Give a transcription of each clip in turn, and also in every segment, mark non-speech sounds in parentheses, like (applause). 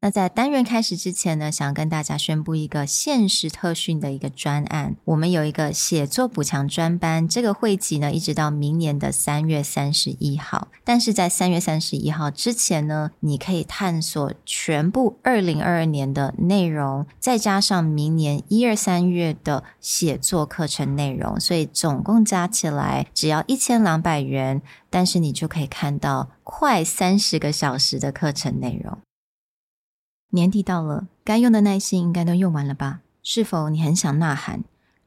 那在单元开始之前呢，想跟大家宣布一个限时特训的一个专案。我们有一个写作补强专班，这个会籍呢，一直到明年的三月三十一号。但是在三月三十一号之前呢，你可以探索全部二零二二年的内容，再加上明年一二三月的写作课程内容，所以总共加起来只要一千两百元，但是你就可以看到快三十个小时的课程内容。年底到了，该用的耐心应该都用完了吧？是否你很想呐喊？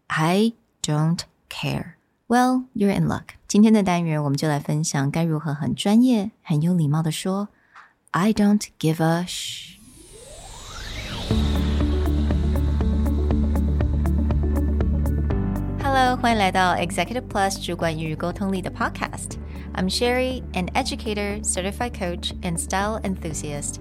I don't care. Well, you're in luck. 今天的单元，我们就来分享该如何很专业、很有礼貌的说 I don't give a sh。Hello，欢迎来到 Executive Plus 主管与沟通力的 Podcast。I'm Sherry, an educator, certified coach, and style enthusiast.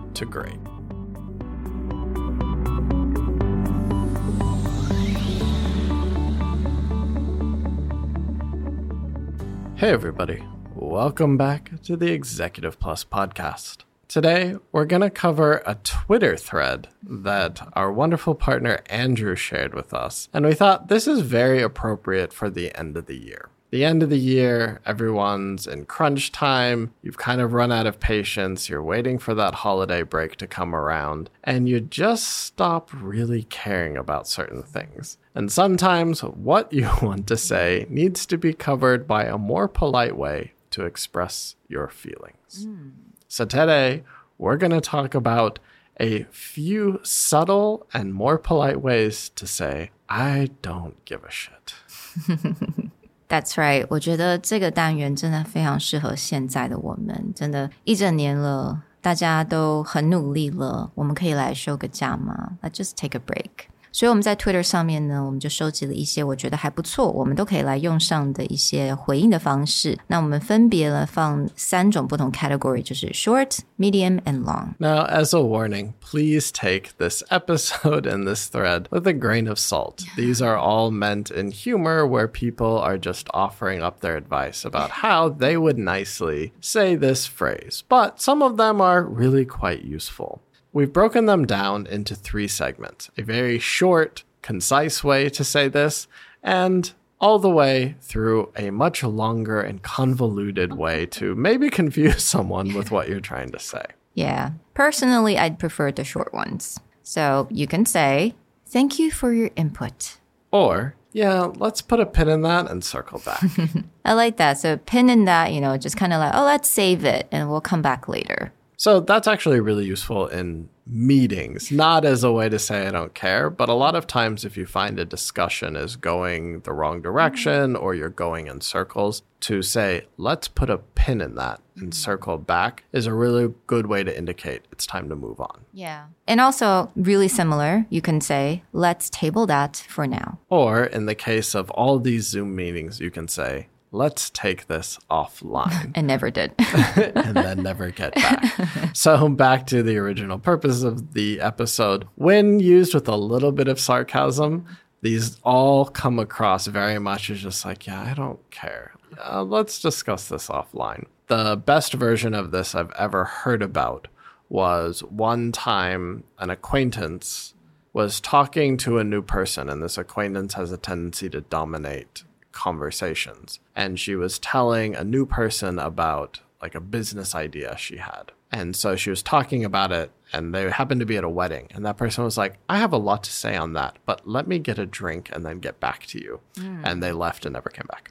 to great. Hey, everybody. Welcome back to the Executive Plus podcast. Today, we're going to cover a Twitter thread that our wonderful partner Andrew shared with us. And we thought this is very appropriate for the end of the year the end of the year, everyone's in crunch time. You've kind of run out of patience. You're waiting for that holiday break to come around, and you just stop really caring about certain things. And sometimes what you (laughs) want to say needs to be covered by a more polite way to express your feelings. Mm. So today, we're going to talk about a few subtle and more polite ways to say, I don't give a shit. (laughs) That's right，我觉得这个单元真的非常适合现在的我们，真的，一整年了，大家都很努力了，我们可以来休个假吗？Let's just take a break。所以我们在 Twitter 上面呢，我们就收集了一些我觉得还不错，我们都可以来用上的一些回应的方式。那我们分别了放三种不同 category，就是 short、medium and long。Now, as a warning, please take this episode and this thread with a grain of salt. These are all meant in humor, where people are just offering up their advice about how they would nicely say this phrase. But some of them are really quite useful. We've broken them down into three segments a very short, concise way to say this, and all the way through a much longer and convoluted way to maybe confuse (laughs) someone with what you're trying to say. Yeah. Personally, I'd prefer the short ones. So you can say, Thank you for your input. Or, yeah, let's put a pin in that and circle back. (laughs) I like that. So, pin in that, you know, just kind of like, oh, let's save it and we'll come back later. So that's actually really useful in meetings, not as a way to say I don't care, but a lot of times if you find a discussion is going the wrong direction mm-hmm. or you're going in circles, to say, let's put a pin in that and mm-hmm. circle back is a really good way to indicate it's time to move on. Yeah. And also, really similar, you can say, let's table that for now. Or in the case of all these Zoom meetings, you can say, let's take this offline. (laughs) and never did. (laughs) (laughs) and then never get back. so, back to the original purpose of the episode. When used with a little bit of sarcasm, these all come across very much as just like, yeah, I don't care. Uh, let's discuss this offline. The best version of this I've ever heard about was one time an acquaintance was talking to a new person, and this acquaintance has a tendency to dominate conversations. And she was telling a new person about like a business idea she had. And so she was talking about it, and they happened to be at a wedding. And that person was like, I have a lot to say on that, but let me get a drink and then get back to you. Mm. And they left and never came back.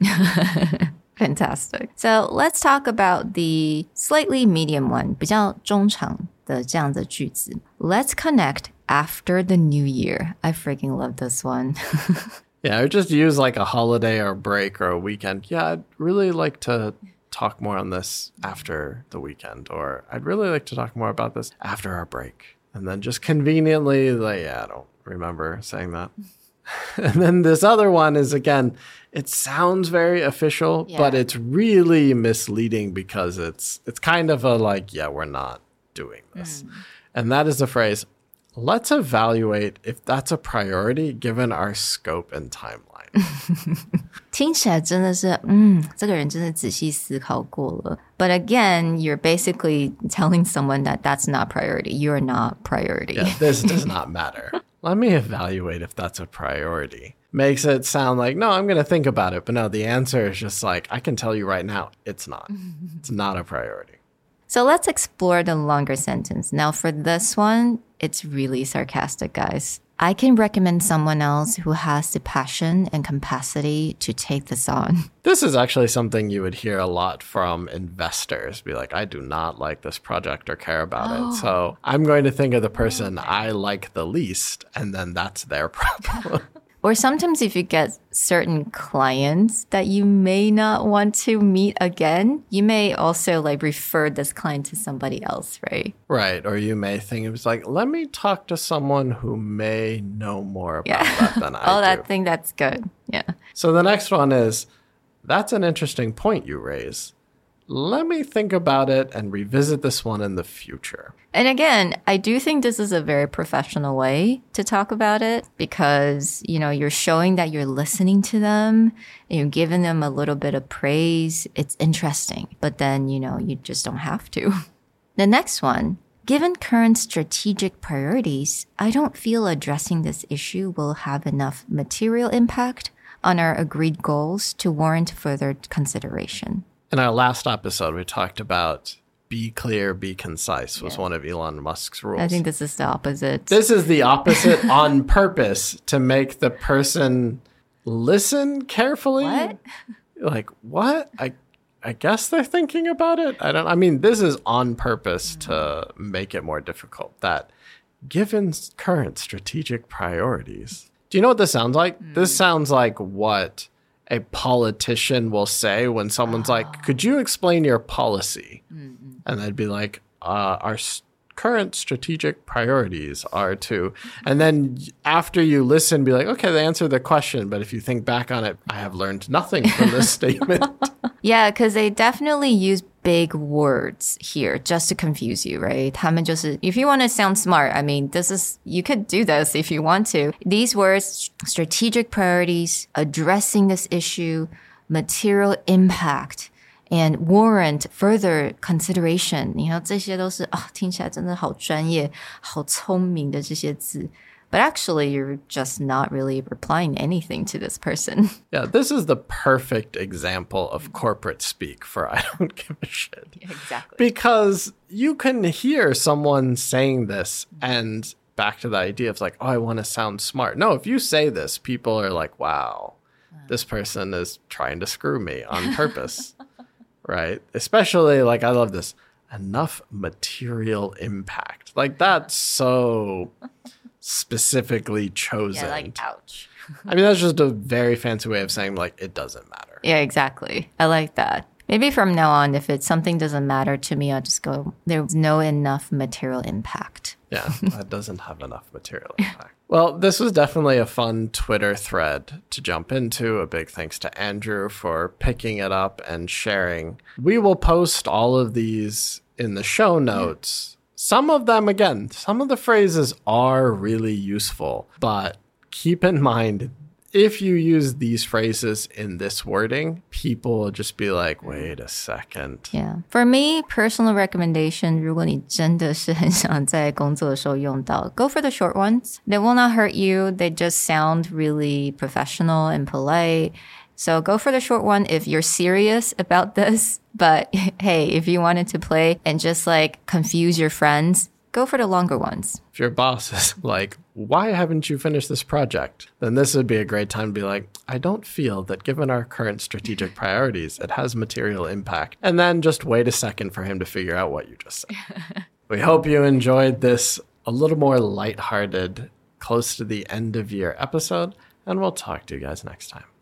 (laughs) Fantastic. So let's talk about the slightly medium one, 比较中长的这样的句子. Let's connect after the new year. I freaking love this one. (laughs) Yeah, or just use like a holiday or a break or a weekend. Yeah, I'd really like to talk more on this after the weekend, or I'd really like to talk more about this after our break. And then just conveniently, like, yeah, I don't remember saying that. (laughs) and then this other one is again, it sounds very official, but it's really misleading because it's it's kind of a like, yeah, we're not doing this. Mm. And that is the phrase, let's evaluate if that's a priority given our scope and timeline. (laughs) 听起来真的是，嗯，这个人真的仔细思考过了。But again, you're basically telling someone that that's not priority. You're not priority. Yeah, this (laughs) does not matter. Let me evaluate if that's a priority. Makes it sound like, no, I'm going to think about it. But no, the answer is just like, I can tell you right now, it's not. It's not a priority. So let's explore the longer sentence. Now, for this one, it's really sarcastic, guys. I can recommend someone else who has the passion and capacity to take this on. (laughs) This is actually something you would hear a lot from investors be like, I do not like this project or care about it. Oh. So I'm going to think of the person I like the least, and then that's their (laughs) problem. Or sometimes if you get certain clients that you may not want to meet again, you may also like refer this client to somebody else, right? right. Or you may think it was like, let me talk to someone who may know more about Yeah. that than (laughs) I oh, do. that thing that's good. Yeah. So the next one is that's an interesting point you raise. Let me think about it and revisit this one in the future. And again, I do think this is a very professional way to talk about it because, you know, you're showing that you're listening to them and you're giving them a little bit of praise. It's interesting, but then, you know, you just don't have to. (laughs) The next one. Given current strategic priorities, I don't feel addressing this issue will have enough material impact on our agreed goals to warrant further consideration. In our last episode, we talked about be clear, be concise was one of Elon Musk's rules. I think this is the opposite. this is the opposite (laughs) on purpose to make the person listen carefully. What? Like, what? I I guess they're thinking about it. I don't I mean, this is on purpose mm. to make it more difficult. That given current strategic priorities. Do you know what this sounds like? This mm. sounds like what a politician will say when someone's like, "Could you explain your policy?" And they'd be like, uh, "Our s- current strategic priorities are to," and then after you listen, be like, "Okay, they answered the question," but if you think back on it, I have learned nothing from this (laughs) statement. Yeah, because they definitely use big words here just to confuse you, right? 他们就是, if you want to sound smart, I mean, this is, you could do this if you want to. These words, strategic priorities, addressing this issue, material impact, and warrant further consideration. 你看这些都是啊，听起来真的好专业、好聪明的这些字。 But actually, you're just not really replying anything to this person. (laughs) yeah, this is the perfect example of corporate speak for I don't give a shit. Exactly. because you can hear someone saying this and back to the idea of like oh i want to sound smart no if you say this people are like wow this person is trying to screw me on (laughs) purpose right especially like i love this enough material impact like that's so specifically chosen Yeah, like, ouch. (laughs) i mean that's just a very fancy way of saying like it doesn't matter Yeah, exactly. I like that. Maybe from now on, if it's something doesn't matter to me, I'll just go, there's no enough material impact. Yeah, (laughs) that doesn't have enough material impact. Well, this was definitely a fun Twitter thread to jump into. A big thanks to Andrew for picking it up and sharing. We will post all of these in the show notes. Some of them, again, some of the phrases are really useful, but keep in mind if you use these phrases in this wording, people will just be like, wait a second. Yeah. For me, personal recommendation, 如果你真的是很想在工作的时候用到, go for the short ones. They will not hurt you. They just sound really professional and polite. So go for the short one if you're serious about (laughs) this. But (laughs) hey, if you wanted to play and just like confuse your friends, go for the longer ones. If your boss (laughs) is like, why haven't you finished this project? Then this would be a great time to be like, I don't feel that given our current strategic priorities, it has material impact. And then just wait a second for him to figure out what you just said. we hope you enjoyed this a little more lighthearted, close to the end of year episode, and we'll talk to you guys next time.